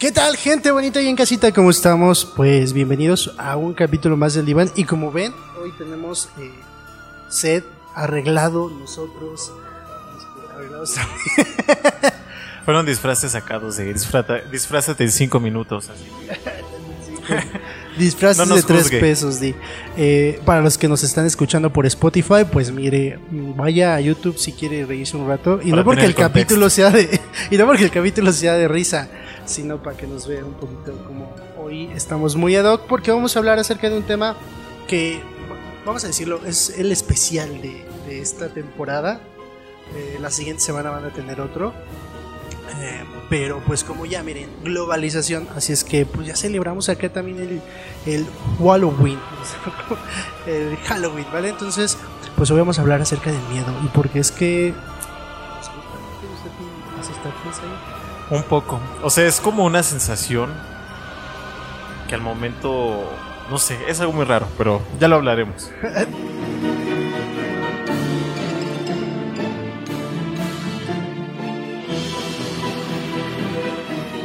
¿Qué tal, gente bonita y en casita? ¿Cómo estamos? Pues bienvenidos a un capítulo más del Diván. Y como ven, hoy tenemos eh, set arreglado nosotros. Arreglados también. Fueron disfraces sacados de disfrata, disfrázate en cinco minutos. Así. Disfraces No de tres juzgue. pesos. Di. Eh, para los que nos están escuchando por Spotify, pues mire, vaya a YouTube si quiere reírse un rato. Y Para no porque el capítulo sea de. Y no porque el capítulo sea de risa, sino para que nos vean un poquito como hoy estamos muy ad hoc, porque vamos a hablar acerca de un tema que, vamos a decirlo, es el especial de, de esta temporada. Eh, la siguiente semana van a tener otro. Eh, pero pues como ya miren, globalización, así es que pues ya celebramos acá también el, el Halloween, el Halloween, ¿vale? Entonces, pues hoy vamos a hablar acerca del miedo y porque es que... Un poco. O sea, es como una sensación que al momento, no sé, es algo muy raro, pero ya lo hablaremos.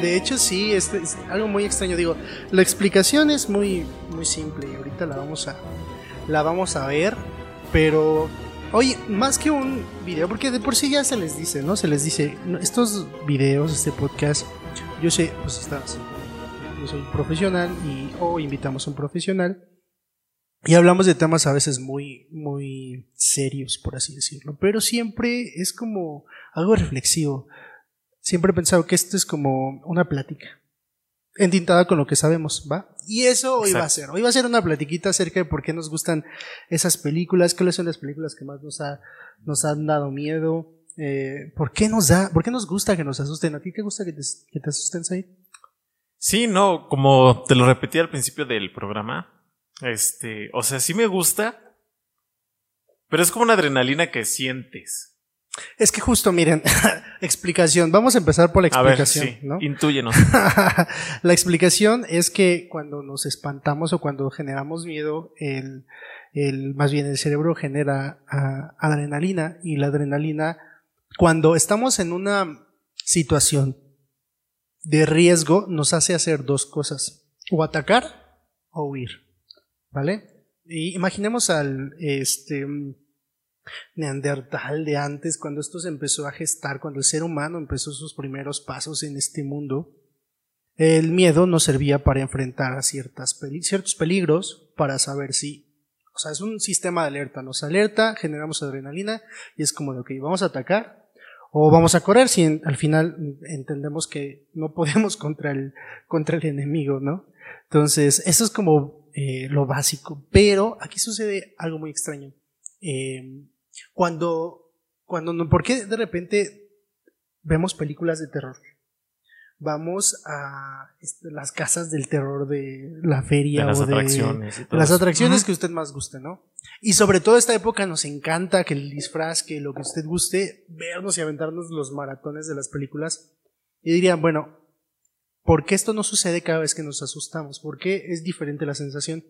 De hecho, sí, es, es algo muy extraño. Digo, la explicación es muy, muy simple y ahorita la vamos a, la vamos a ver. Pero, oye, más que un video, porque de por sí ya se les dice, ¿no? Se les dice, estos videos, este podcast, yo sé, pues está así. Yo soy profesional y o invitamos a un profesional y hablamos de temas a veces muy, muy serios, por así decirlo. Pero siempre es como algo reflexivo siempre he pensado que esto es como una plática. Entintada con lo que sabemos, ¿va? Y eso hoy va a ser. Hoy va a ser una platiquita acerca de por qué nos gustan esas películas, cuáles son las películas que más nos, ha, nos han dado miedo, eh, por qué nos da, por qué nos gusta que nos asusten. ¿A ti te gusta que te, que te asusten, Said? Sí, no, como te lo repetí al principio del programa, este, o sea, sí me gusta, pero es como una adrenalina que sientes. Es que justo, miren, explicación. Vamos a empezar por la A ver, explicación, sí, ¿no? intúyenos. la explicación es que cuando nos espantamos o cuando generamos miedo, el, el- más bien el cerebro genera ah, adrenalina y la adrenalina, cuando estamos en una situación de riesgo, nos hace hacer dos cosas, o atacar o huir, ¿vale? Y imaginemos al este neandertal de antes, cuando esto se empezó a gestar, cuando el ser humano empezó sus primeros pasos en este mundo, el miedo nos servía para enfrentar a ciertas peli- ciertos peligros, para saber si, o sea, es un sistema de alerta, nos alerta, generamos adrenalina y es como de, ok, vamos a atacar o vamos a correr si en- al final entendemos que no podemos contra el, contra el enemigo, ¿no? Entonces, eso es como eh, lo básico, pero aquí sucede algo muy extraño. Eh, cuando, cuando, no- ¿por qué de repente vemos películas de terror? Vamos a este, las casas del terror de la feria De las o de atracciones y todo las eso. atracciones que usted más guste, ¿no? Y sobre todo esta época nos encanta que el disfraz, que lo que usted guste, vernos y aventarnos los maratones de las películas. Y dirían, bueno, ¿por qué esto no sucede cada vez que nos asustamos? ¿Por qué es diferente la sensación?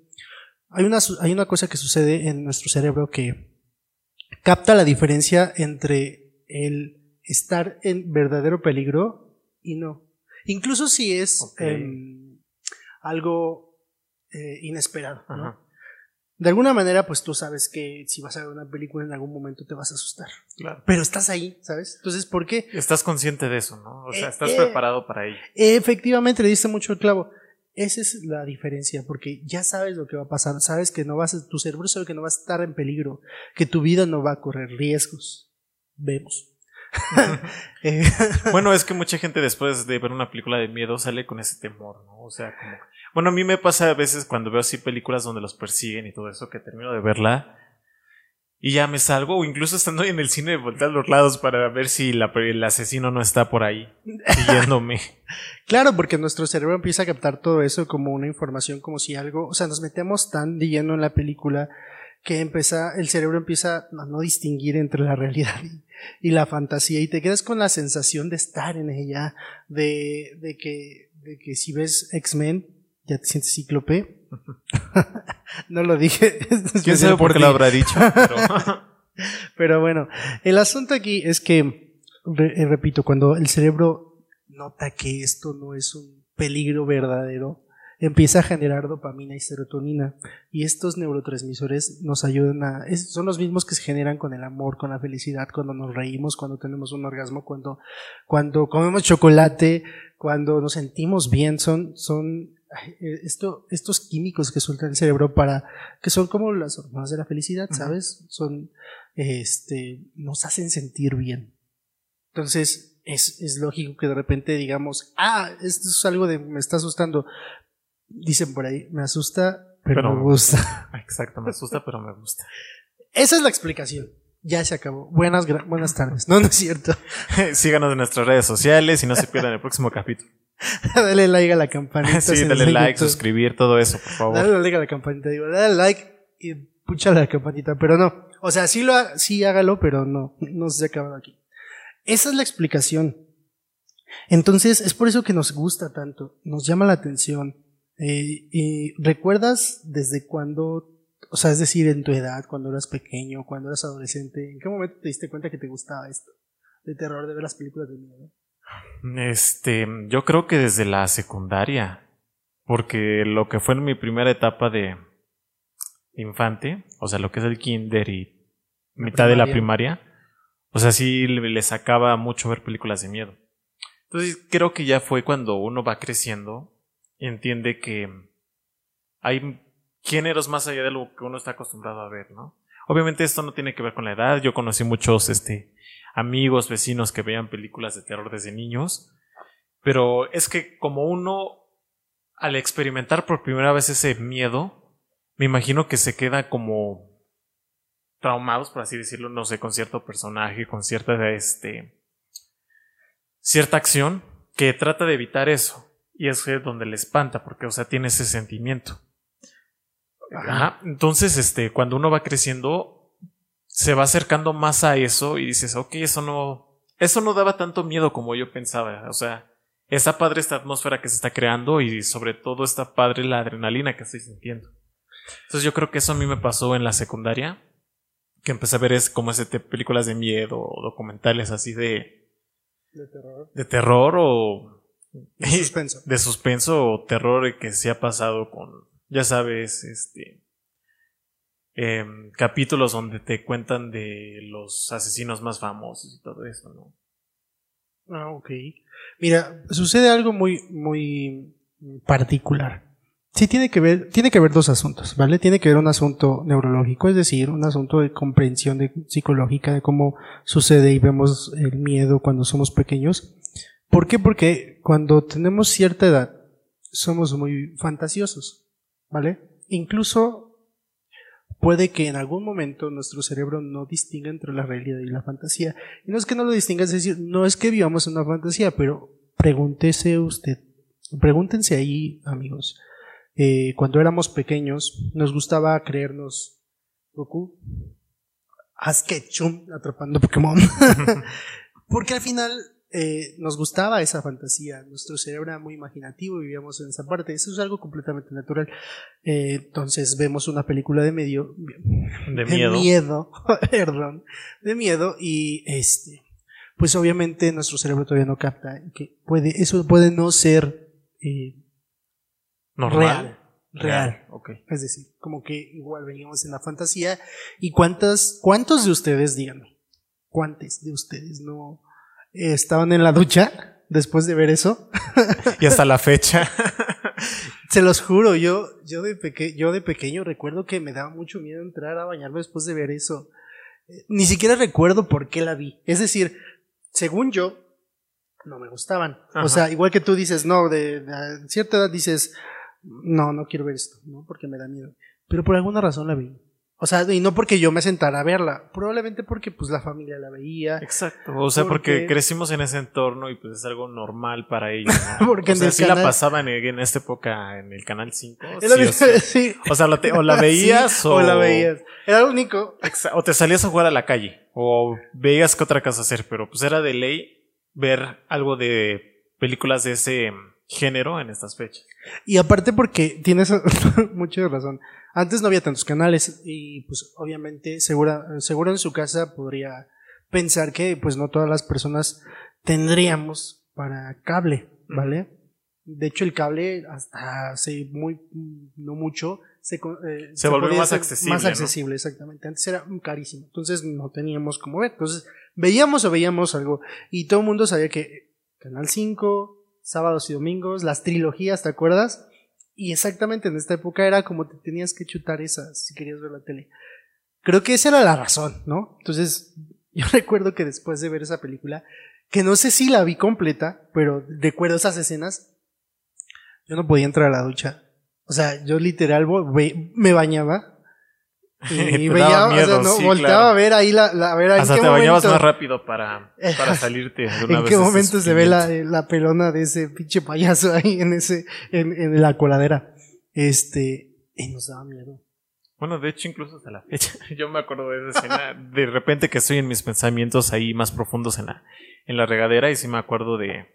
Hay una, hay una cosa que sucede en nuestro cerebro que capta la diferencia entre el estar en verdadero peligro y no. Incluso si es em, algo eh, inesperado. De alguna manera, pues tú sabes que si vas a ver una película en algún momento te vas a asustar. claro. Pero estás ahí, ¿sabes? Entonces, ¿por qué? Estás consciente de eso, ¿no? O sea, Eh, estás eh. preparado para ello. Efectivamente, le diste mucho el clavo. Esa es la diferencia, porque ya sabes lo que va a pasar, sabes que no vas a, tu cerebro sabe que no va a estar en peligro, que tu vida no va a correr riesgos. Vemos. Eh, Bueno, es que mucha gente después de ver una película de miedo sale con ese temor, ¿no? O sea, como... Bueno, a mí me pasa a veces cuando veo así películas donde los persiguen y todo eso, que termino de verla y ya me salgo, o incluso estando en el cine, voltear a los lados para ver si la- el asesino no está por ahí, siguiéndome. Claro, porque nuestro cerebro empieza a captar todo eso como una información, como si algo, o sea, nos metemos tan de lleno en la película que empieza, el cerebro empieza a no distinguir entre la realidad y, y la fantasía y te quedas con la sensación de estar en ella, de, de que, de que si ves X-Men ya te sientes cíclope. no lo dije. ¿Quién sabe por qué lo habrá dicho? Pero... Pero bueno, el asunto aquí es que, re- eh, repito, cuando el cerebro nota que esto no es un peligro verdadero, empieza a generar dopamina y serotonina. Y estos neurotransmisores nos ayudan a... son los mismos que se generan con el amor, con la felicidad, cuando nos reímos, cuando tenemos un orgasmo, cuando, cuando comemos chocolate, cuando nos sentimos bien. Son, son esto, estos químicos que suelta el cerebro para... que son como las hormonas de la felicidad, ¿sabes? Son... este... nos hacen sentir bien. Entonces, es, es, lógico que de repente digamos, ah, esto es algo de, me está asustando, Dicen por ahí, me asusta, pero, me gusta. Exacto, me asusta, pero me gusta. Esa es la explicación. Ya se acabó. Buenas, buenas tardes. No, no es cierto. Síganos en nuestras redes sociales y no se pierdan el próximo capítulo. dale like a la campanita. sí, dale like, suscribir, todo eso, por favor. Dale like a la campanita, digo, dale like y pucha la campanita, pero no. O sea, sí, lo sí hágalo, pero no, no se ha acabado aquí. Esa es la explicación. Entonces, es por eso que nos gusta tanto, nos llama la atención. Eh, ¿Y recuerdas desde cuándo, o sea, es decir, en tu edad, cuando eras pequeño, cuando eras adolescente, en qué momento te diste cuenta que te gustaba esto? De terror, de ver las películas de miedo. Este, yo creo que desde la secundaria, porque lo que fue en mi primera etapa de infante, o sea, lo que es el kinder y mitad de la primaria, o sea, sí le sacaba mucho ver películas de miedo. Entonces creo que ya fue cuando uno va creciendo entiende que hay géneros más allá de lo que uno está acostumbrado a ver, ¿no? Obviamente esto no tiene que ver con la edad. Yo conocí muchos este, amigos, vecinos que veían películas de terror desde niños. Pero es que como uno, al experimentar por primera vez ese miedo, me imagino que se queda como traumados, por así decirlo, no sé, con cierto personaje, con cierta, este, cierta acción que trata de evitar eso. Y es donde le espanta, porque, o sea, tiene ese sentimiento. Ajá. Entonces, este, cuando uno va creciendo, se va acercando más a eso y dices, ok, eso no, eso no daba tanto miedo como yo pensaba. O sea, está padre esta atmósfera que se está creando y sobre todo está padre la adrenalina que estoy sintiendo. Entonces yo creo que eso a mí me pasó en la secundaria, que empecé a ver es como ese películas de miedo o documentales así de... De terror. De terror o de suspenso. De suspenso o terror que se ha pasado con, ya sabes, este. Em, capítulos donde te cuentan de los asesinos más famosos y todo eso, ¿no? Ah, ok. Mira, sucede algo muy, muy particular. Sí, tiene que ver, tiene que ver dos asuntos, ¿vale? Tiene que ver un asunto neurológico, es decir, un asunto de comprensión de, psicológica de cómo sucede y vemos el miedo cuando somos pequeños. ¿Por qué? Porque cuando tenemos cierta edad somos muy fantasiosos, ¿vale? Incluso puede que en algún momento nuestro cerebro no distinga entre la realidad y la fantasía. Y no es que no lo distinga, es decir, no es que vivamos una fantasía, pero pregúntese usted, pregúntense ahí, amigos. Eh, cuando éramos pequeños, nos gustaba creernos Goku, Haz Ketchum atrapando Pokémon. Porque al final eh, nos gustaba esa fantasía, nuestro cerebro era muy imaginativo, vivíamos en esa parte, eso es algo completamente natural. Eh, entonces vemos una película de medio, de miedo, perdón, de miedo y este, pues obviamente nuestro cerebro todavía no capta que puede, eso puede no ser eh, normal. Real. Es decir, como que igual veníamos en la fantasía. ¿Y cuántas, cuántos de ustedes, díganme, cuántos de ustedes no, estaban en la ducha después de ver eso. y hasta la fecha. Se los juro, yo, yo, de yo de pequeño recuerdo que me daba mucho miedo entrar a bañarme después de ver eso. Ni siquiera recuerdo por qué la vi. Es decir, según yo, no me gustaban. O sea, igual que tú dices, no, de, de, cierta edad dices, no, no quiero ver esto, ¿no? Porque me da miedo. Pero por alguna razón la vi. O sea, y no porque yo me sentara a verla, probablemente porque pues la familia la veía. Exacto, o sea, porque, crecimos en ese entorno y pues es algo normal para ellos. porque o sea, sí la pasaban en, esta época en el canal 5. Sí, o, sea, o la veías o... la veías. Era lo único. O te salías a jugar a la calle o veías qué otra cosa hacer, pero pues era de ley ver algo de películas de ese género en estas fechas. Y aparte porque tienes mucha razón. Antes no había tantos canales y pues obviamente segura, seguro en su casa podría pensar que pues no todas las personas tendríamos para cable, ¿vale? De hecho, el cable hasta hace muy, no mucho, se, eh, se, volvió más accesible. Más ¿no? accesible, exactamente. Antes era carísimo. Entonces no teníamos cómo ver. Entonces veíamos o veíamos algo. Y todo el mundo sabía que Canal 5, sábados y domingos, las trilogías, ¿te acuerdas? Y exactamente en esta época era como te tenías que chutar esas si querías ver la tele. Creo que esa era la razón, ¿no? Entonces, yo recuerdo que después de ver esa película, que no sé si la vi completa, pero recuerdo esas escenas, yo no podía entrar a la ducha. O sea, yo literal me bañaba y veía, miedo, o sea, no, sí, volteaba claro. a ver ahí la, la a ver Hasta en qué te bañabas momento, más rápido para, para salirte. De una ¿En vez qué momento se ve la, la pelona de ese pinche payaso ahí en ese, en, en la coladera? Este, y nos daba miedo. Bueno, de hecho, incluso hasta la fecha, yo me acuerdo de esa escena, de repente que estoy en mis pensamientos ahí más profundos en la, en la regadera y sí me acuerdo de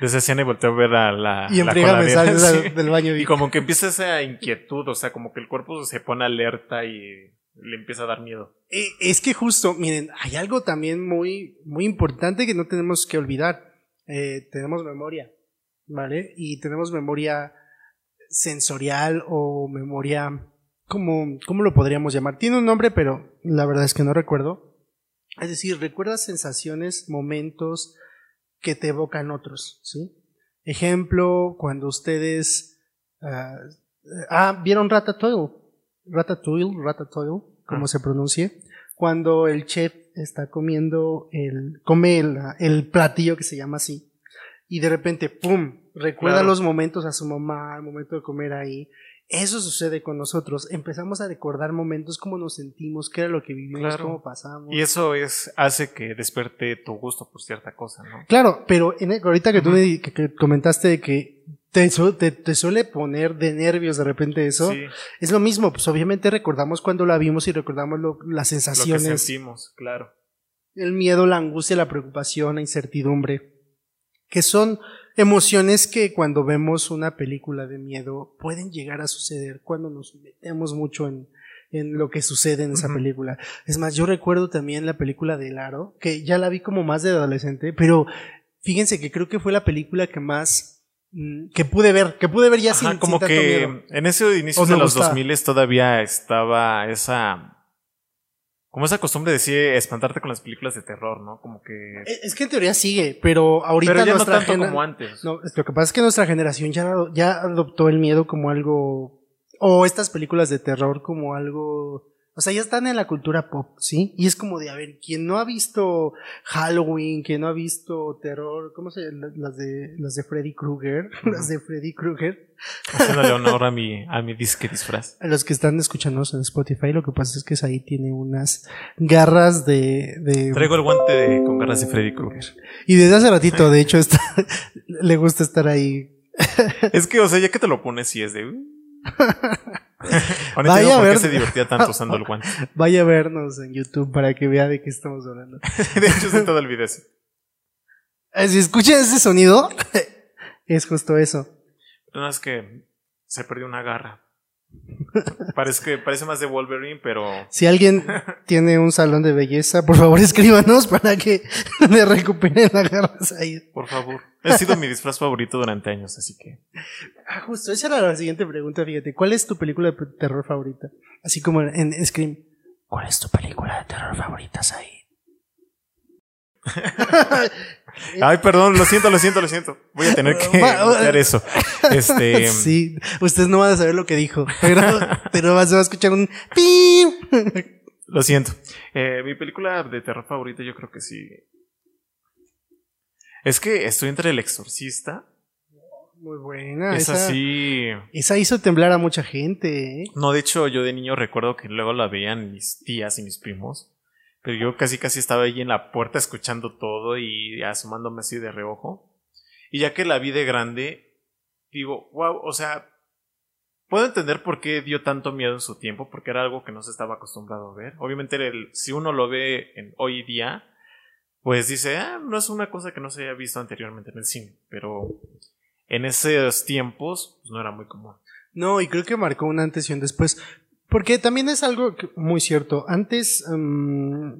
esa escena y volteo a ver a la, Y en la me sales sí. del baño Y como que empieza esa inquietud, o sea, como que el cuerpo se pone alerta y le empieza a dar miedo. Eh, Es que justo, miren, hay algo también muy, muy importante que no tenemos que olvidar. Eh, tenemos memoria, ¿vale? Y tenemos memoria sensorial o memoria, ¿cómo, ¿cómo lo podríamos llamar? Tiene un nombre, pero la verdad es que no recuerdo. Es decir, recuerdas sensaciones, momentos que te evocan otros, ¿sí? Ejemplo, cuando ustedes... ah, ah, ¿vieron Ratatouille? Ratatouille, Ratatouille, como Ah. se pronuncie, cuando el chef está comiendo el, come el, el platillo que se llama así, y de repente, ¡pum! Recuerda Claro. los momentos a su mamá, el momento de comer ahí. Eso sucede con nosotros. Empezamos a recordar momentos, cómo nos sentimos, qué era lo que vivimos, Claro. cómo pasamos. Y eso es, hace que despierte tu gusto por cierta cosa, ¿no? Claro, pero en, ahorita que tú me que, que comentaste de que te, su- te, te suele poner de nervios de repente eso, Sí, es lo mismo, pues obviamente recordamos cuando la vimos y recordamos lo- las lo que sensaciones, sentimos, claro. el miedo, la angustia, la preocupación, la incertidumbre, que son emociones que cuando vemos una película de miedo pueden llegar a suceder cuando nos metemos mucho en, en lo que sucede en esa película. Es más, yo recuerdo también la película de El Aro, que ya la vi como más de adolescente, pero fíjense que creo que fue la película que más mm, que pude ver, que pude ver ya Ajá, sin, como sin tanto que miedo. en ese inicio ¿O de los gusta? 2000 todavía estaba esa como esa costumbre de decir espantarte con las películas de terror, ¿no? Como que Es es que en teoría sigue, pero ahorita pero ya no nuestra tanto gener- como antes. No, es- lo que pasa es que nuestra generación ya, ya adoptó el miedo como algo, o estas películas de terror como algo, o sea, ya están en la cultura pop, ¿sí? Y es como de, a ver, quien no ha visto Halloween, quien no ha visto terror, ¿cómo se llama? Las de, las de Freddy Krueger, las de Freddy Krueger. Haciéndole honor a mi, a mi disque disfraz. A los que están escuchándonos en Spotify, lo que pasa es que ahí tiene unas garras de, de Traigo el guante de- con garras de Freddy Krueger. y desde hace ratito, de hecho, está, le gusta estar ahí Es que, o sea, ya que te lo pones y es de... Vaya a por qué ver. se divertía tanto usando el guante. Vaya a vernos en YouTube para que vea de qué estamos hablando. De hecho, sí todo el video. Eh, Si escuchan ese sonido, es justo eso. No, es que se perdió una garra. Parece que parece más de Wolverine, pero Si alguien tiene un salón de belleza, por favor escríbanos para que le recuperen las garras ahí. por favor. Ha sido mi disfraz favorito durante años, así que. Ah, justo, esa era la siguiente pregunta, fíjate. ¿Cuál es tu película de terror favorita? Así como en, en Scream. ¿Cuál es tu película de terror favorita, Said? Ay, perdón, lo siento, lo siento, lo siento. Voy a tener que limpiar eso. Este. Sí, ustedes no van a saber lo que dijo, pero, pero se va a escuchar un pim. Lo siento. Eh, mi película de terror favorita, yo creo que sí. Es que estoy entre El Exorcista. Muy buena. es esa, así. esa hizo temblar a mucha gente, ¿eh? No, de hecho, yo de niño recuerdo que luego la veían mis tías y mis primos. Pero yo casi casi estaba ahí en la puerta escuchando todo y asomándome así de reojo. Y ya que la vi de grande, digo, wow, o sea, puedo entender por qué dio tanto miedo en su tiempo, porque era algo que no se estaba acostumbrado a ver. Obviamente, el- si uno lo ve en, hoy día, pues dice, ah, no es una cosa que no se haya visto anteriormente en el cine, pero en esos tiempos pues, no era muy común. No, y creo que marcó un antes y un después. Porque también es algo que- muy cierto. Antes, mm,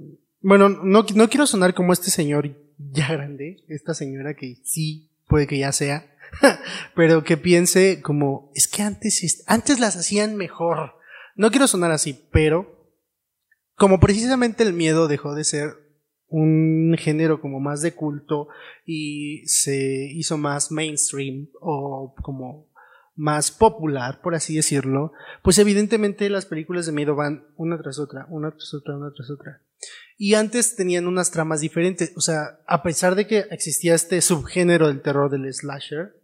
bueno, no, no quiero sonar como este señor ya grande, esta señora que sí puede que ya sea, pero que piense como, es que antes, antes las hacían mejor. No quiero sonar así, pero como precisamente el miedo dejó de ser un género como más de culto y se hizo más mainstream o como más popular, por así decirlo, pues evidentemente las películas de miedo van una tras otra, una tras otra, una tras otra. Y antes tenían unas tramas diferentes, o sea, a pesar de que existía este subgénero del terror del slasher,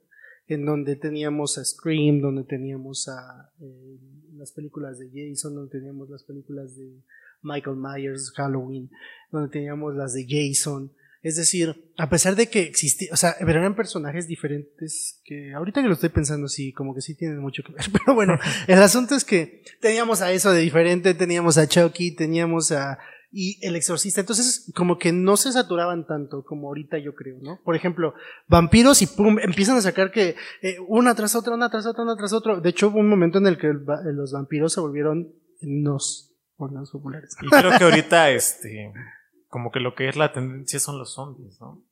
en donde teníamos a Scream, donde teníamos a eh, las películas de Jason, donde teníamos las películas de Michael Myers, Halloween, donde teníamos las de Jason. Es decir, a pesar de que existía, o sea, eran personajes diferentes que ahorita que lo estoy pensando, sí, como que sí tienen mucho que ver. Pero bueno, el asunto es que teníamos a eso de diferente, teníamos a Chucky, teníamos a y el exorcista. Entonces, como que no se saturaban tanto como ahorita yo creo, ¿no? Por ejemplo, vampiros y pum, empiezan a sacar que eh, una tras otra, una tras otra, una tras otra. De hecho, hubo un momento en el que los vampiros se volvieron nos populares. Y creo que ahorita, este, como que lo que es la tendencia son los zombies, ¿no?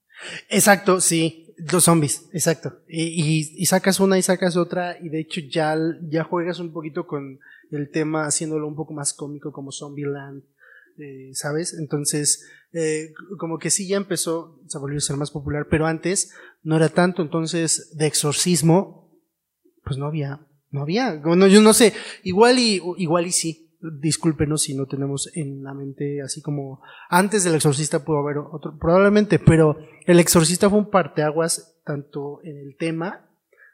Exacto, sí, los zombies, exacto. Y, y, sacas una y sacas otra, y de hecho ya, ya juegas un poquito con el tema haciéndolo un poco más cómico como Zombieland, eh, ¿sabes? Entonces, eh, como que sí ya empezó, se volvió a ser más popular, pero antes no era tanto, entonces de exorcismo, pues no había, no había, bueno, yo no sé, igual y, igual y sí, discúlpenos si no tenemos en la mente así como antes del exorcista pudo haber otro, probablemente, pero el exorcista fue un parteaguas tanto en el tema,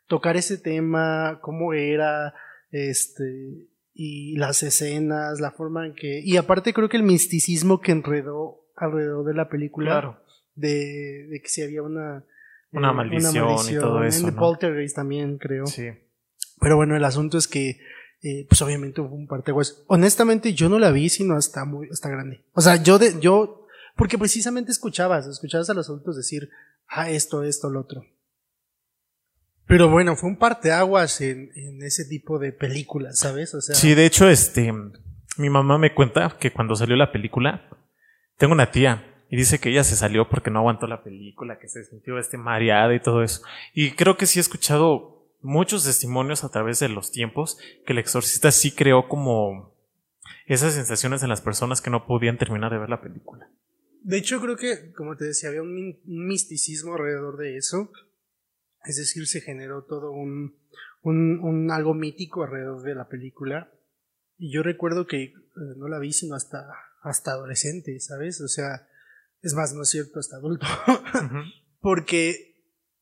tocar ese tema, cómo era, este, y las escenas, la forma en que, y aparte creo que el misticismo que enredó alrededor de la película, claro. de, de que si había una, una, maldición, y todo eso. En Poltergeist también, creo. Sí. Pero bueno, el asunto es que eh, pues obviamente hubo un parteaguas. Honestamente, yo no la vi sino hasta muy, hasta grande. O sea, yo de, yo, porque precisamente escuchabas, escuchabas a los adultos decir, ah, esto, esto, lo otro. Pero bueno, fue un parteaguas en, en ese tipo de películas, ¿sabes? O sea. Sí, de hecho, este, mi mamá me cuenta que cuando salió la película, tengo una tía y dice que ella se salió porque no aguantó la película, que se sintió este mareada y todo eso. Y creo que sí he escuchado muchos testimonios a través de los tiempos que el exorcista sí creó como esas sensaciones en las personas que no podían terminar de ver la película. De hecho, creo que, como te decía, había un, misticismo alrededor de eso. Es decir, se generó todo un, un, algo mítico alrededor de la película. Y yo recuerdo que eh, no la vi sino hasta, hasta adolescente, ¿sabes? O sea, es más, no es cierto, hasta adulto. Porque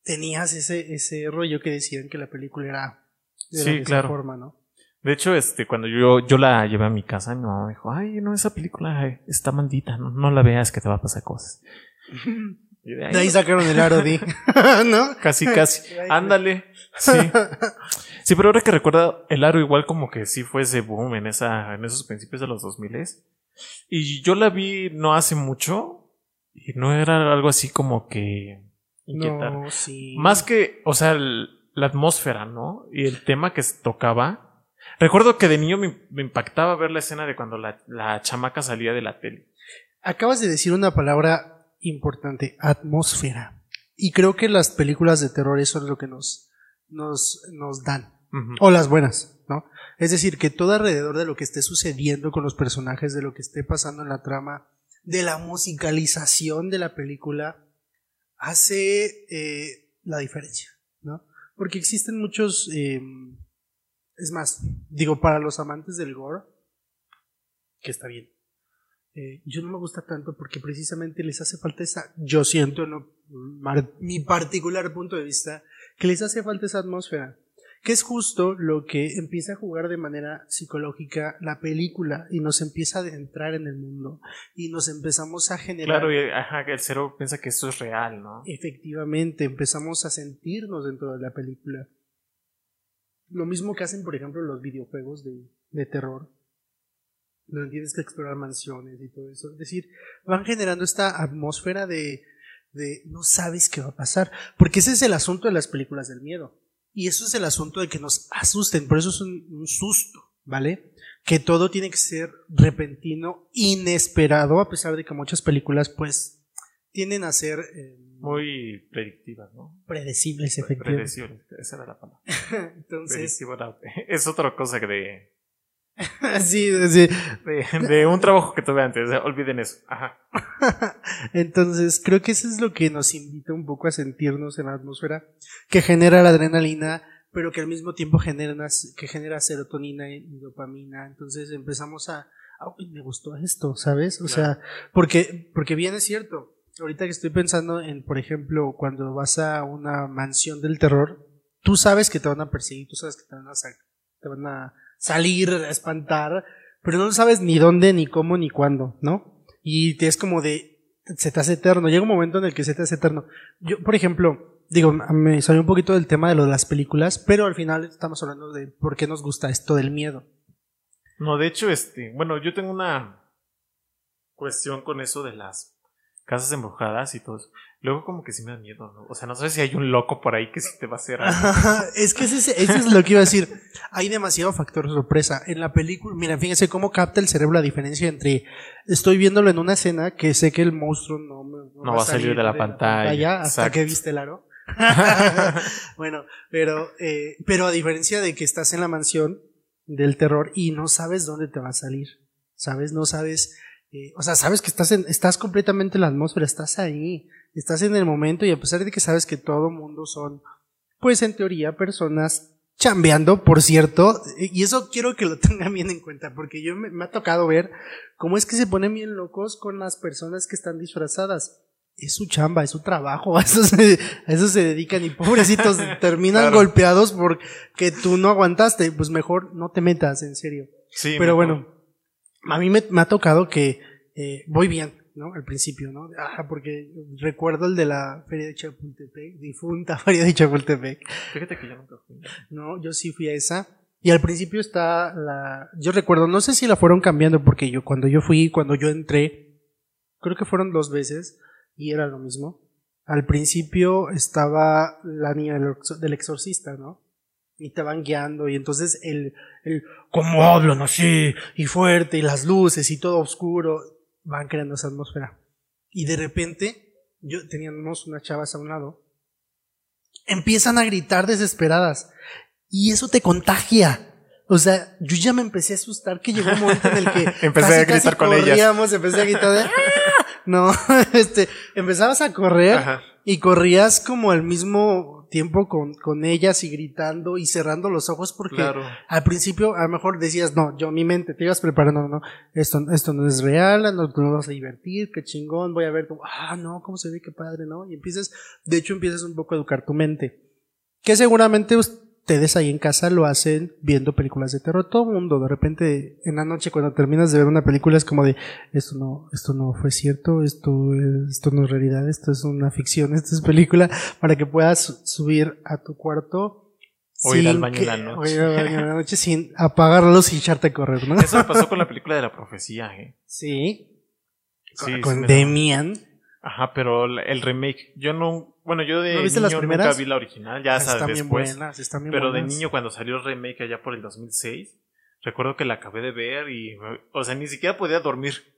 tenías ese, ese rollo que decían que la película era de la misma forma, ¿no? De hecho, este, cuando yo, yo la llevé a mi casa, mi mamá me dijo, ay, no, esa película está maldita, no, no la veas que te va a pasar cosas. de ahí, sacaron el aro ¿no? Casi, casi. Ándale. Sí. Sí, pero ahora que recuerda, el aro igual como que sí fue ese boom en esa, en esos principios de los 2000 Y yo la vi no hace mucho y no era algo así como que no, sí. Más que, o sea, la atmósfera, ¿no? Y el tema que se tocaba. Recuerdo que de niño me, impactaba ver la escena de cuando la, la, chamaca salía de la tele. Acabas de decir una palabra importante, atmósfera. Y creo que las películas de terror eso es lo que nos, nos, nos dan. O las buenas, ¿no? Es decir, que todo alrededor de lo que esté sucediendo con los personajes, de lo que esté pasando en la trama, de la musicalización de la película, hace eh, la diferencia, ¿no? Porque existen muchos, eh, es más, digo, para los amantes del gore, que está bien. Eh, yo no me gusta tanto porque precisamente les hace falta esa, yo siento, no, mi particular punto de vista, que les hace falta esa atmósfera que es justo lo que empieza a jugar de manera psicológica la película y nos empieza a entrar en el mundo y nos empezamos a generar. Claro, y, ajá, el cerebro piensa que esto es real, ¿no? Efectivamente, empezamos a sentirnos dentro de la película. Lo mismo que hacen, por ejemplo, los videojuegos de, de terror, donde tienes que explorar mansiones y todo eso. Es decir, van generando esta atmósfera de, de no sabes qué va a pasar, porque ese es el asunto de las películas del miedo y eso es el asunto de que nos asusten, por eso es un, susto, ¿vale? Que todo tiene que ser repentino, inesperado, a pesar de que muchas películas, pues, tienden a ser eh, Muy predictivas, ¿no? predecibles, efectivamente. Predecibles, esa era la palabra. Entonces, es otra cosa que de, sí, sí. de, de un trabajo que tuve antes. Olviden eso. Ajá. Entonces, creo que eso es lo que nos invita un poco a sentirnos en la atmósfera, que genera la adrenalina, pero que al mismo tiempo genera, una- que genera serotonina y dopamina. Entonces empezamos a, ah, uy, me gustó esto, ¿sabes? O sea, porque, porque bien es cierto. Ahorita que estoy pensando en, por ejemplo, cuando vas a una mansión del terror, tú sabes que te van a perseguir, tú sabes que te van a, te van a salir, espantar, pero no sabes ni dónde, ni cómo, ni cuándo, ¿no? Y te es como de, se te hace eterno. Llega un momento en el que se te hace eterno. Yo, por ejemplo, digo, me salió un poquito del tema de lo de las películas, pero al final estamos hablando de por qué nos gusta esto del miedo. No, de hecho, este, bueno, yo tengo una cuestión con eso de las casas embrujadas y todo eso. Luego como que sí me da miedo, ¿no? O sea, no sé si hay un loco por ahí que sí te va a hacer algo. es que ese, es- ese es lo que iba a decir. Hay demasiado factor sorpresa. En la película, mira, fíjense cómo capta el cerebro la diferencia entre estoy viéndolo en una escena que sé que el monstruo no, No va a salir de la pantalla. hasta Exacto. que viste el aro. bueno, pero, eh, pero a diferencia de que estás en la mansión del terror y no sabes dónde te va a salir, ¿sabes? No sabes, eh, o sea, sabes que estás, en, estás completamente en la atmósfera, estás ahí, estás en el momento y a pesar de que sabes que todo mundo son, pues en teoría, personas chambeando, por cierto, y eso quiero que lo tengan bien en cuenta, porque yo me, me ha tocado ver cómo es que se ponen bien locos con las personas que están disfrazadas es su chamba, es su trabajo, a eso se, a eso se dedican y pobrecitos terminan Claro. golpeados porque tú no aguantaste, pues mejor no te metas, en serio. Sí, Pero mejor. bueno, a mí me, me ha tocado que eh, voy bien, ¿no? Al principio, ¿no? Ajá, porque recuerdo el de la feria de Chapultepec, difunta feria de Chapultepec, Fíjate que yo nunca fui. ¿no? Yo sí fui a esa. Y al principio está la, yo recuerdo, no sé si la fueron cambiando porque yo cuando yo fui, cuando yo entré, creo que fueron dos veces y era lo mismo. Al principio estaba la niña del exorcista, ¿no? Y te van guiando y entonces el, el, cómo hablan así y fuerte y las luces y todo oscuro van creando esa atmósfera. Y de repente, yo teníamos unas chavas a un lado, empiezan a gritar desesperadas y eso te contagia. O sea, yo ya me empecé a asustar que llegó un momento en el que Empecé a gritar con ellas. corríamos, empecé a gritar de "¡Ah!". no, este, empezabas a correr Ajá. y corrías como al mismo tiempo con, con ellas y gritando y cerrando los ojos porque Claro. al principio a lo mejor decías, no, yo mi mente, te ibas preparando, no, no, esto, esto no es real, no no nos vas a divertir, qué chingón, voy a ver como, ah, no, cómo se ve, qué padre, ¿no? Y empiezas, de hecho empiezas un poco a educar tu mente, que seguramente ustedes ahí en casa lo hacen viendo películas de terror, todo el mundo, de repente en la noche cuando terminas de ver una película es como de, esto no, esto no fue cierto, esto, es- esto no es realidad, esto es una ficción, esto es película, para que puedas su- subir a tu cuarto. O ir al baño en la noche. o ir al baño en la noche sin apagarlos y echarte a correr, ¿no? Eso me pasó con la película de la profecía, ¿eh? Sí. Sí, sí con Demian. Ajá, pero el remake, yo no, bueno, yo de ¿No viste las niño primeras? nunca vi la original, ya sabes, están bien después. buenas, están bien Pero de niño cuando salió el remake allá por el 2006, recuerdo que la acabé de ver y, o sea, ni siquiera podía dormir.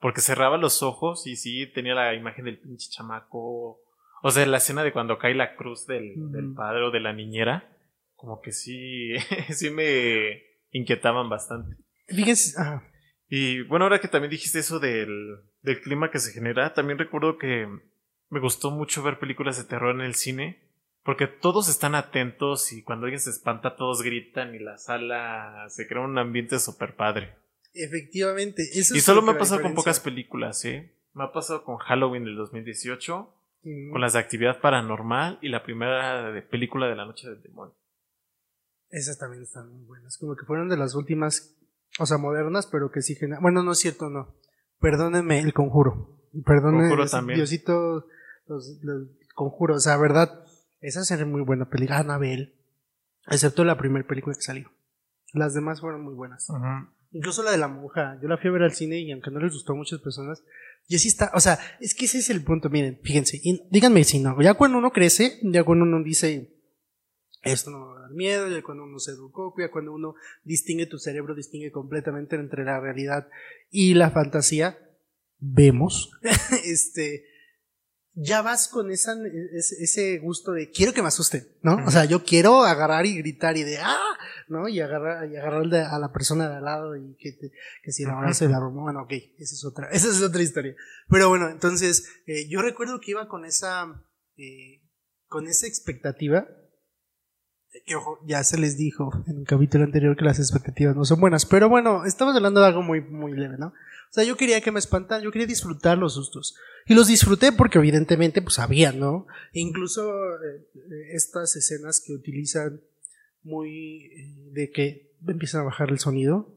Porque cerraba los ojos y sí tenía la imagen del pinche chamaco. O sea, la escena de cuando cae la cruz del, del padre o de la niñera, como que sí, sí me inquietaban bastante. Fíjense, ajá. Y bueno, ahora que también dijiste eso del, del clima que se genera, también recuerdo que me gustó mucho ver películas de terror en el cine, porque todos están atentos y cuando alguien se espanta todos gritan y la sala se crea un ambiente súper padre. efectivamente. Eso Y solo lo me ha pasado con pocas películas, ¿eh? Me ha pasado con Halloween del 2018, Mm. con las de actividad paranormal y la primera de película de la noche del demonio. Esas también están muy buenas. Como que fueron de las últimas, o sea, modernas, pero que sí generan. Bueno, no es cierto, no. Perdónenme el conjuro. Perdónenme. Conjuro también. Diosito, los, los conjuro. O sea, verdad, esa era muy buena película. Anabel. Excepto la primera película que salió. Las demás fueron muy buenas. Incluso la de la monja. Yo la fui a ver al cine y aunque no les gustó a muchas personas, yo sí está, o sea, es que ese es el punto, miren, fíjense, y díganme si no, ya cuando uno crece, ya cuando uno dice, esto no me va a dar miedo, ya cuando uno se educó, ya cuando uno distingue, tu cerebro distingue completamente entre la realidad y la fantasía, vemos, este, ya vas con esa, ese, gusto de quiero que me asusten, ¿no? O sea, yo quiero agarrar y gritar y de ¡ah! ¿no? Y agarrar, y agarrar a la persona de al lado y que, que si la se la broma, bueno, ok, esa es otra, esa es otra historia. Pero bueno, entonces, eh, yo recuerdo que iba con esa, eh, con esa expectativa, que ojo, ya se les dijo en un capítulo anterior que las expectativas no son buenas, pero bueno, estamos hablando de algo muy, muy leve, ¿no? O sea, yo quería que me espantaran, yo quería disfrutar los sustos. Y los disfruté porque evidentemente pues había, ¿no? E incluso eh, estas escenas que utilizan muy eh, de que empiezan a bajar el sonido,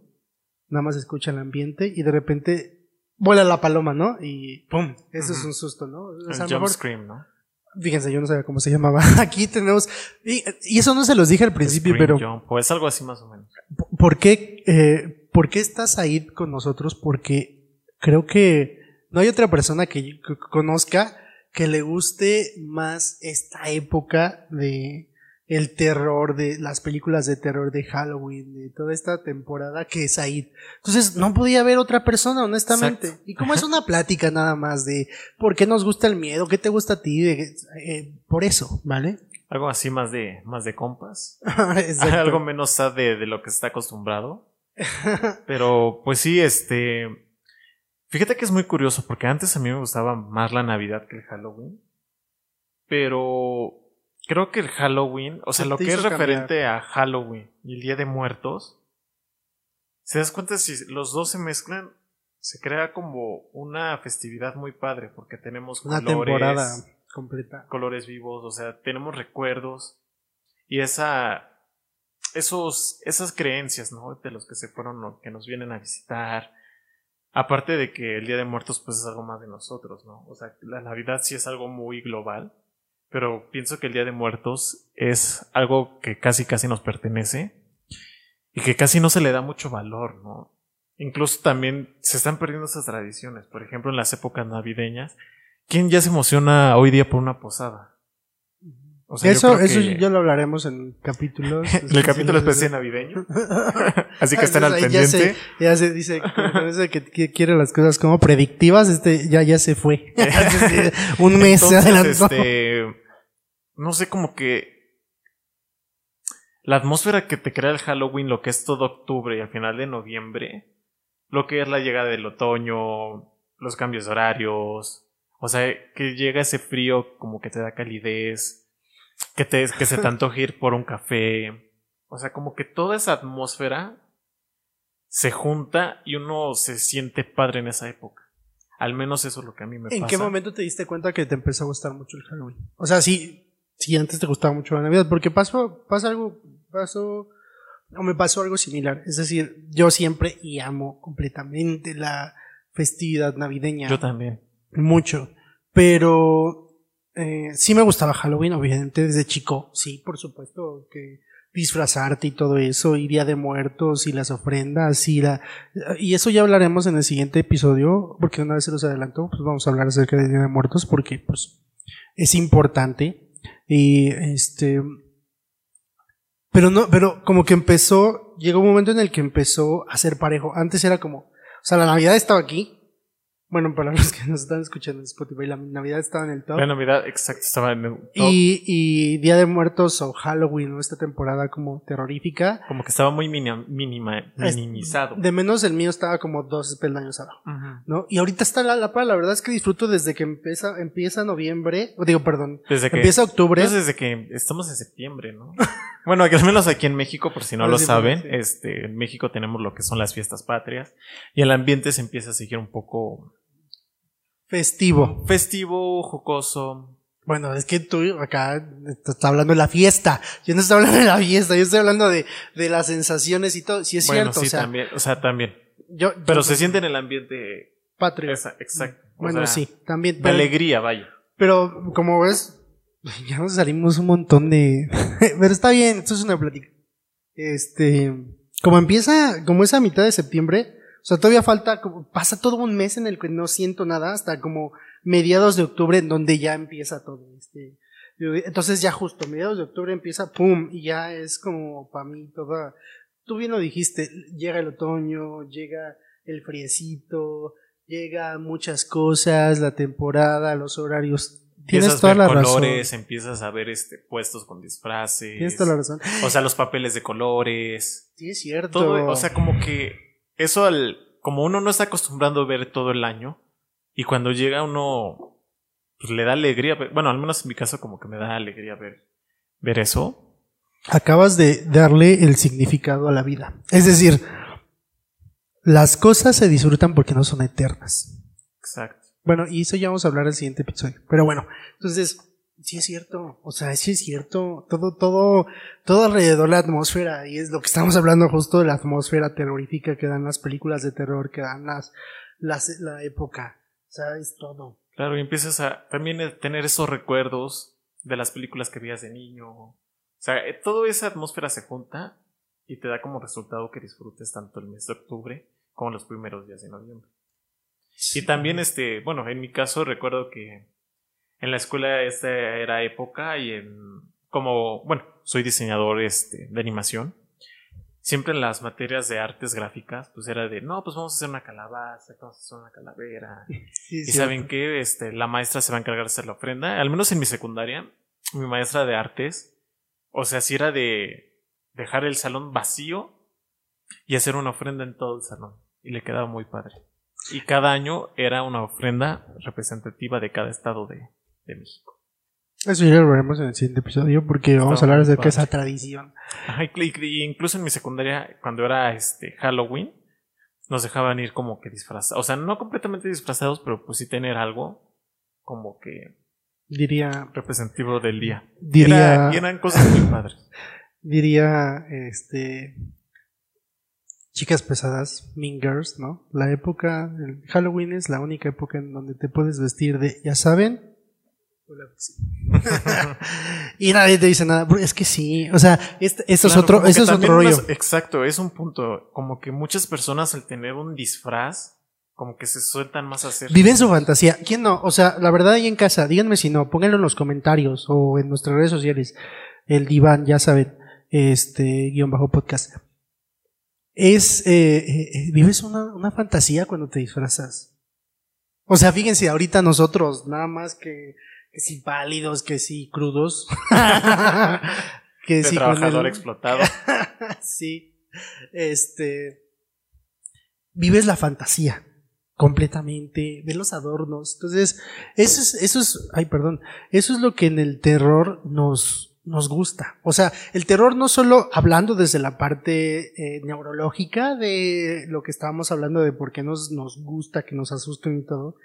nada más escucha el ambiente y de repente vuela la paloma, ¿no? Y ¡pum! Eso es un susto, ¿no? O sea, jump scream, ¿no? Fíjense, yo no sabía cómo se llamaba. Aquí tenemos. Y, eso no se los dije al principio, pero. Jump, o es algo así más o menos. ¿Por qué, eh, ¿Por qué estás ahí con nosotros? Porque creo que no hay otra persona que, conozca que le guste más esta época de el terror de las películas de terror de Halloween, de toda esta temporada que es ahí. Entonces no podía haber otra persona, honestamente. Y como es una plática nada más de por qué nos gusta el miedo, qué te gusta a ti, eh, por eso, ¿vale? Algo así más de, más de compas. Algo menos sad de, de lo que se está acostumbrado. Pero pues sí, este Fíjate que es muy curioso porque antes a mí me gustaba más la Navidad que el Halloween. Pero creo que el Halloween, o sea, lo que es referente a Halloween y el Día de Muertos, se das cuenta si los dos se mezclan, se crea como una festividad muy padre porque tenemos una temporada completa. Colores vivos, o sea, tenemos recuerdos y esa esos esas creencias, ¿no? De los que se fueron que nos vienen a visitar Aparte de que el Día de Muertos pues es algo más de nosotros, ¿no? O sea, la Navidad sí es algo muy global, pero pienso que el Día de Muertos es algo que casi casi nos pertenece y que casi no se le da mucho valor, ¿no? Incluso también se están perdiendo esas tradiciones. Por ejemplo, en las épocas navideñas, ¿quién ya se emociona hoy día por una posada? eso, eso ya lo hablaremos en capítulos. en el capítulo especial navideño. Así que estén al pendiente. Ya se, dice que, quiere las cosas como predictivas, este ya, ya se fue. Un mes adelantó. Este, no sé, como que la atmósfera que te crea el Halloween, lo que es todo octubre y al final de noviembre, lo que es la llegada del otoño, los cambios de horarios, o sea, que llega ese frío como que te da calidez que, te, que se te ir por un café. O sea, como que toda esa atmósfera se junta y uno se siente padre en esa época. Al menos eso es lo que a mí me pasa. ¿En qué momento te diste cuenta que te empezó a gustar mucho el Halloween? O sea, sí, sí antes te gustaba mucho la Navidad, porque pasó, pasa algo, pasó, o me pasó algo similar. Es decir, yo siempre y amo completamente la festividad navideña. Yo también. Mucho. Pero eh, sí me gustaba Halloween, obviamente, desde chico, sí, por supuesto, que disfrazarte y todo eso, y Día de Muertos y las ofrendas y la... Y eso ya hablaremos en el siguiente episodio, porque una vez se los adelanto, pues vamos a hablar acerca del Día de Muertos, porque pues es importante. Y este... Pero no, pero como que empezó, llegó un momento en el que empezó a ser parejo. Antes era como, o sea, la Navidad estaba aquí, bueno, para los que nos están escuchando en Spotify, la Navidad estaba en el top. La Navidad, exacto, estaba en el top. Y, y Día de Muertos o Halloween, esta temporada como terrorífica. Como que estaba muy minimizado. De menos el mío estaba como dos peldaños abajo, ¿no? Y ahorita está la, la, la verdad es que disfruto desde que empieza, empieza noviembre, o digo, perdón, desde que empieza octubre. Pues desde que estamos en septiembre, ¿no? bueno, que al menos aquí en México, por si no lo saben, este, en México tenemos lo que son las fiestas patrias y el ambiente se empieza a seguir un poco Festivo. Festivo, jocoso. Bueno, es que tú acá estás hablando de la fiesta. Yo no estoy hablando de la fiesta, yo estoy hablando de, de las sensaciones y todo. Si es cierto. Sí, o sea, también. O sea, también. Yo, pero se siente en el ambiente. Patrio. exacto. Bueno, sí, también. De alegría, vaya. Pero, como ves, ya nos salimos un montón de. pero está bien, esto es una plática. Este. Como empieza, como es a mitad de septiembre, o sea, todavía falta, pasa todo un mes en el que no siento nada, hasta como mediados de octubre, en donde ya empieza todo. Este, entonces ya justo, mediados de octubre empieza, ¡pum! Y ya es como para mí toda, tú bien lo dijiste, llega el otoño, llega el friecito, llega muchas cosas, la temporada, los horarios Tienes toda la colores, empiezas a ver este puestos con disfraces. Tienes toda la razón. O sea, los papeles de colores. Sí, es cierto. o sea, como que eso al como uno no está acostumbrado a ver todo el año y cuando llega uno pues, le da alegría, bueno, al menos en mi caso como que me da alegría ver ver eso. Acabas de darle el significado a la vida. Es decir, las cosas se disfrutan porque no son eternas. Exacto. Bueno, y eso ya vamos a hablar en el siguiente episodio. Pero bueno, entonces, sí es cierto. O sea, sí es cierto. Todo, todo, todo alrededor de la atmósfera. Y es lo que estamos hablando justo de la atmósfera terrorífica que dan las películas de terror, que dan las, las la época. O sea, es todo. Claro, y empiezas a también a tener esos recuerdos de las películas que veías de niño. O sea, eh, toda esa atmósfera se junta y te da como resultado que disfrutes tanto el mes de octubre como los primeros días de noviembre. Y también, este, bueno, en mi caso recuerdo que en la escuela esta era época y en, como, bueno, soy diseñador este, de animación. Siempre en las materias de artes gráficas, pues era de, no, pues vamos a hacer una calabaza, vamos a hacer una calavera. y saben que este, la maestra se va a encargar de hacer la ofrenda. Al menos en mi secundaria, mi maestra de artes, o sea, si era de dejar el salón vacío y hacer una ofrenda en todo el salón. Y le quedaba muy padre. Y cada año era una ofrenda representativa de cada estado de, México. Eso ya lo veremos en el siguiente episodio porque vamos a hablar acerca de esa tradición. incluso en mi secundaria, cuando era este Halloween, nos dejaban ir como que disfrazados. O sea, no completamente disfrazados, pero pues sí tener algo como que. Diría. Representativo del día. Diría. eran cosas muy padres. Diría, este. Chicas pesadas, Mean Girls, ¿no? La época, el Halloween es la única época en donde te puedes vestir de, ya saben, y nadie te dice nada. Es que sí, o sea, este, eso es otro, es otro rollo. exacto, es un punto. Como que muchas personas al tener un disfraz, como que se sueltan más a hacer. Viven su fantasía. ¿Quién no? O sea, la verdad ahí en casa, díganme si no, pónganlo en los comentarios o en nuestras redes sociales. El diván, ya saben, este, guion bajo podcast es, eh, eh, eh, vives una, una, fantasía cuando te disfrazas. O sea, fíjense, ahorita nosotros, nada más que, que si pálidos, que si crudos. que si trabajador explotado. sí. Este. Vives la fantasía completamente, de los adornos. Entonces, eso es, eso es, ay, perdón, eso es lo que en el terror nos, nos gusta. O sea, el terror no solo hablando desde la parte eh, neurológica de lo que estábamos hablando de por qué nos, nos gusta que nos asusten y todo.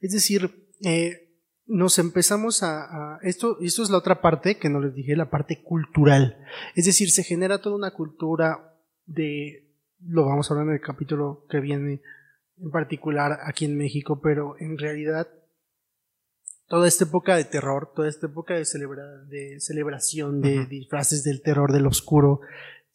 Es decir, eh, nos empezamos a, esto, esto es la otra parte que no les dije, la parte cultural. Es decir, se genera toda una cultura de, lo vamos a hablar en el capítulo que viene en particular aquí en México, pero en realidad toda esta época de terror, toda esta época de, de celebración, de disfraces del terror, del oscuro,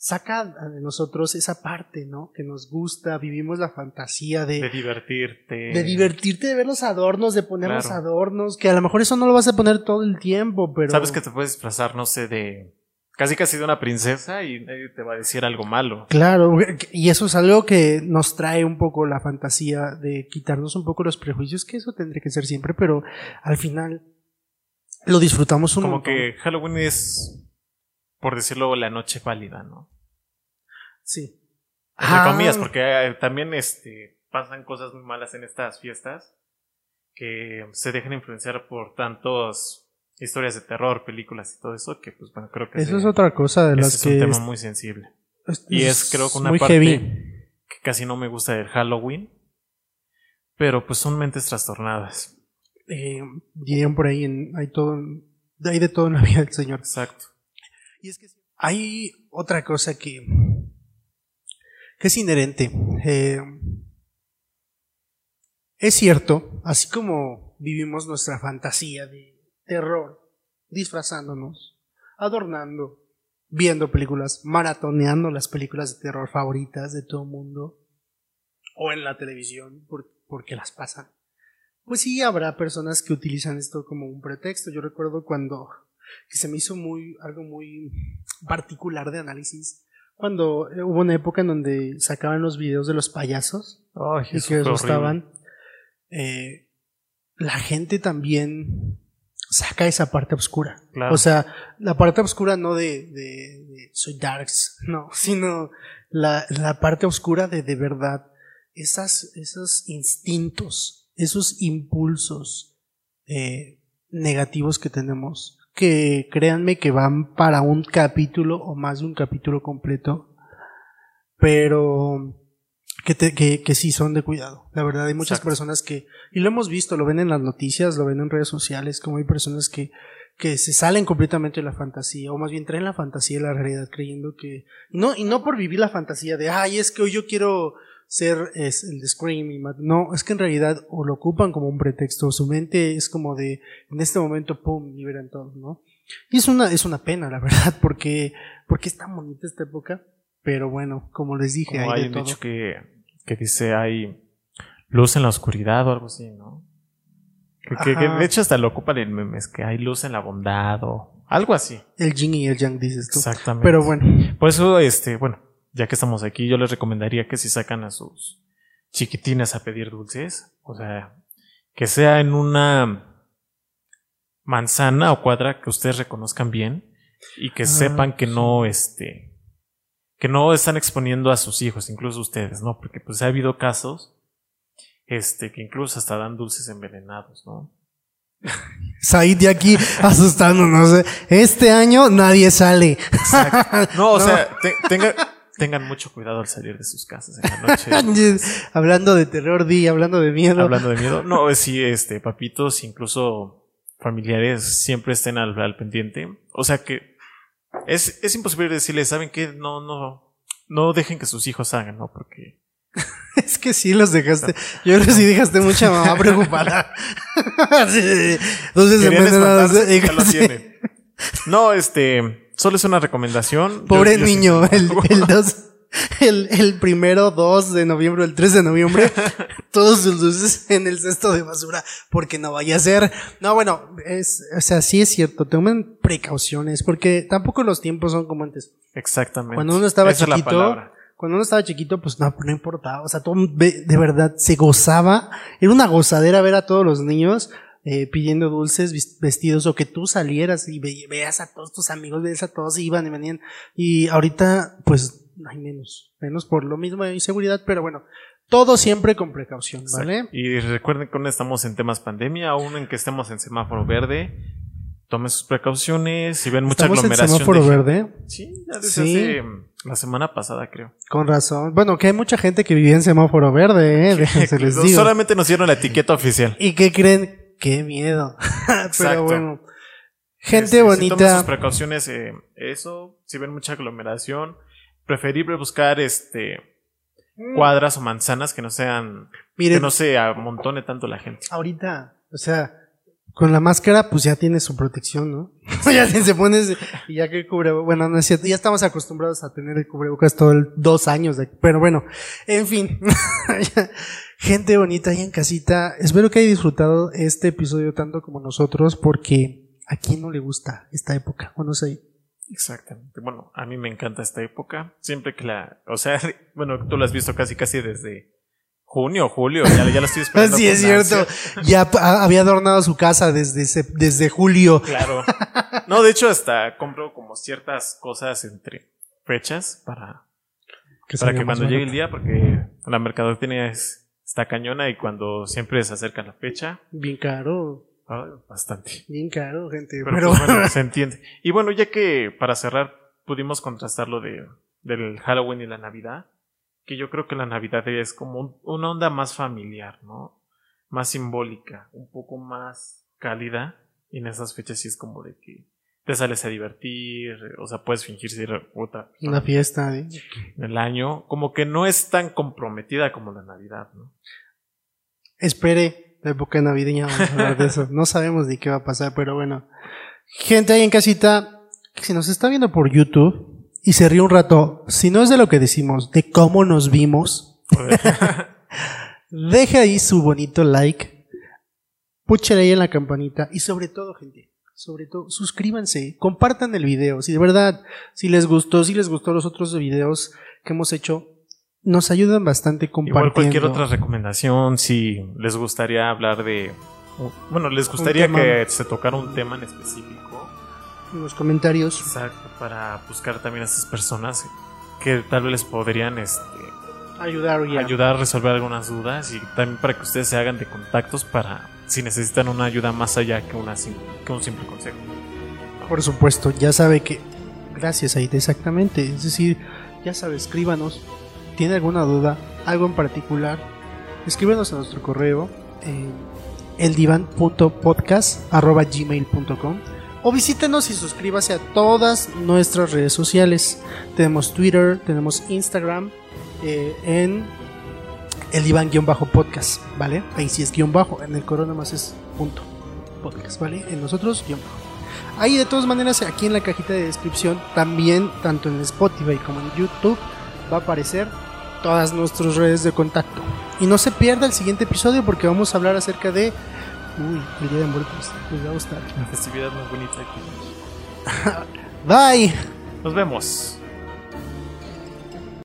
saca de nosotros esa parte, ¿no? Que nos gusta, vivimos la fantasía de... De divertirte. De divertirte, de ver los adornos, de poner los adornos, que a lo mejor eso no lo vas a poner todo el tiempo, pero... Sabes que te puedes disfrazar, no sé, de casi casi de una princesa y nadie te va a decir algo malo. Claro, y eso es algo que nos trae un poco la fantasía de quitarnos un poco los prejuicios, que eso tendría que ser siempre, pero al final lo disfrutamos un Como que Halloween es, por decirlo, la noche pálida, ¿no? Sí. Entre ah. comillas, porque eh, también este, pasan cosas muy malas en estas fiestas que se dejan influenciar por tantos historias de terror, películas y todo eso, que pues bueno, creo que... Eso es otra cosa de las que... Es un tema muy sensible. y es creo que una parte que casi no me gusta del Halloween, pero pues son mentes trastornadas. Eh, dirían por ahí, en, hay todo, hay de todo en la vida del Señor. Exacto. Y es que hay otra cosa que, es inherente. Eh, es cierto, así como vivimos nuestra fantasía de terror, disfrazándonos, adornando, viendo películas, maratoneando las películas de terror favoritas de todo el mundo, o en la televisión, porque las pasan. Pues sí, habrá personas que utilizan esto como un pretexto. Yo recuerdo cuando que se me hizo muy algo muy particular de análisis cuando hubo una época en donde sacaban los videos de los payasos y que les gustaban. Eh, la gente también saca esa parte oscura. Claro. O sea, la parte oscura no de, de, de soy darks, no, sino la, la parte oscura de de verdad esas, esos instintos, esos impulsos eh, negativos que tenemos, que créanme que van para un capítulo o más de un capítulo completo, pero que, te, que, que sí son de cuidado. La verdad, hay muchas Exacto. personas que, y lo hemos visto, lo ven en las noticias, lo ven en redes sociales, como hay personas que, que se salen completamente de la fantasía, o más bien traen la fantasía de la realidad, creyendo que, no, y no por vivir la fantasía de, ay, es que hoy yo quiero ser es, el de Scream y mat-". no, es que en realidad o lo ocupan como un pretexto, su mente es como de, en este momento, pum, liberan todo, ¿no? Y es una, es una pena, la verdad, porque, porque es tan bonita esta época, pero bueno, como les dije, Como hay hay de un todo. dicho que, que dice hay luz en la oscuridad o algo así, ¿no? Que, que- que Ajá. de hecho hasta lo ocupan en memes, que hay luz en la bondad o algo así. El yin y el yang, dices tú. Exactamente. Pero bueno, Por eso, este, bueno, ya que estamos aquí, yo les recomendaría que si sacan a sus chiquitines a pedir dulces, o sea, que sea en una manzana o cuadra que ustedes reconozcan bien y que Ah, sepan que no, este, que no están exponiendo a sus hijos, incluso ustedes, ¿no? Porque pues ha habido casos, este, que incluso hasta dan dulces envenenados, ¿no? Said de aquí asustándonos. ¿eh? Este año nadie sale. No, o No. sea, te- tenga- tengan mucho cuidado al salir de sus casas en la noche. hablando de terror, di, hablando de miedo. Hablando de miedo. No, sí, este, papitos, incluso familiares, siempre estén al, al pendiente. O sea que es, es imposible decirles, ¿saben qué? No, no, no dejen que sus hijos hagan, ¿no? Porque Es que sí los dejaste. Yo creo que sí dejaste mucha mamá preocupada. Sí. Entonces, ¿eh? ya lo tienen. No, este, solo es una recomendación. Pobre Yo- yo niño, el, el, dos- el, el primero 2 de noviembre, el 3 de noviembre, todos sus luces en el cesto de basura, porque no vaya a ser. No, bueno, es, o sea, sí es cierto, tomen precauciones, porque tampoco los tiempos son como antes. Exactamente. Cuando uno estaba Esa chiquito, cuando uno estaba chiquito, pues no, no importaba. O sea, todo de verdad se gozaba. Era una gozadera ver a todos los niños eh, pidiendo dulces, vestidos, o que tú salieras y ve- veas a todos tus amigos, veas a todos y iban y venían. Y ahorita, pues, hay menos. Menos por lo mismo de inseguridad, pero bueno, todo siempre con precaución, ¿vale? Y recuerden que aún estamos en temas pandemia, aún en que estemos en semáforo verde. Tomen sus precauciones. Si ven mucha Estamos en aglomeración. semáforo de gente- verde. Sí, ya desde Sí. hace mm, la semana pasada, creo. Con razón. Bueno, que hay mucha gente que vivía en semáforo verde, ¿eh? Se les digo. Solamente nos dieron la etiqueta oficial. ¿Y qué creen? Qué miedo. Pero bueno. Gente Este, tomen bonita. sus precauciones. eh, eso, si ven mucha aglomeración, preferible buscar este cuadras o manzanas que no sean, Miren, que no se amontone tanto la gente. ahorita, o sea, con la máscara, pues ya tiene su protección, ¿no? ya se se pone ese- y ya que cubre, bueno, no es cierto, ya estamos acostumbrados a tener el cubrebocas todo el dos años, de- pero bueno, en fin. Gente bonita ahí en casita, espero que haya disfrutado este episodio tanto como nosotros, porque a quién no le gusta esta época, o no sé. Exactamente. Bueno, a mí me encanta esta época. Siempre que la, o sea, bueno, tú la has visto casi casi desde junio, julio, ya, ya la estoy esperando. Sí, es cierto. ansia. Ya había adornado su casa desde, sep- desde julio. Claro. No, de hecho, hasta compro como ciertas cosas entre fechas para, para que cuando llegue el día, porque la mercadotecnia es, está cañona y cuando siempre se acerca la fecha, Bien caro, ah, bastante. bien caro, gente. Pero, Pero, pues, bueno, se entiende. Y bueno, ya que para cerrar pudimos contrastar lo de, del Halloween y la Navidad, que yo creo que la Navidad es como un- una onda más familiar, ¿no? Más simbólica, un poco más cálida. Y en esas fechas sí es como de que te sales a divertir, o sea, puedes fingir ser persona una fiesta, ¿eh? en el año. Como que no es tan comprometida como la Navidad, ¿no? Espere la época navideña, vamos a hablar de eso. No sabemos ni qué va a pasar, pero bueno. Gente ahí en casita, si nos está viendo por YouTube y se ríe un rato, si no es de lo que decimos, de cómo nos vimos, deje ahí su bonito like, púchale ahí en la campanita y sobre todo, gente, sobre todo, suscríbanse, compartan el video. Si de verdad, si les gustó, si les gustó los otros videos que hemos hecho, nos ayudan bastante compartiendo. Igual cualquier otra recomendación, si les gustaría hablar de bueno, les gustaría que se tocara un tema en específico. En los comentarios. Exacto, para buscar también a estas personas que tal vez les podrían este, Ayudar ya. ayudar a resolver algunas dudas y también para que ustedes se hagan de contactos para si necesitan una ayuda más allá que, una, que un simple consejo. Por supuesto, ya sabe que. Gracias, Aide, exactamente. Es decir, ya sabe, escríbanos. ¿Tiene alguna duda? ¿Algo en particular? Escríbanos a nuestro correo eh, eldivan.podcast.gmail.com o visítenos y suscríbase a todas nuestras redes sociales. Tenemos Twitter, tenemos Instagram eh, en el diván-podcast, ¿vale? Ahí sí es guion bajo, en el corona más es punto podcast, ¿vale? En nosotros guion bajo. Ahí de todas maneras aquí en la cajita de descripción también tanto en Spotify como en YouTube va a aparecer todas nuestras redes de contacto. Y no se pierda el siguiente episodio porque vamos a hablar acerca de uy, el Día de Muertos. Les va a gustar. Una festividad muy bonita aquí. Bye. Nos vemos.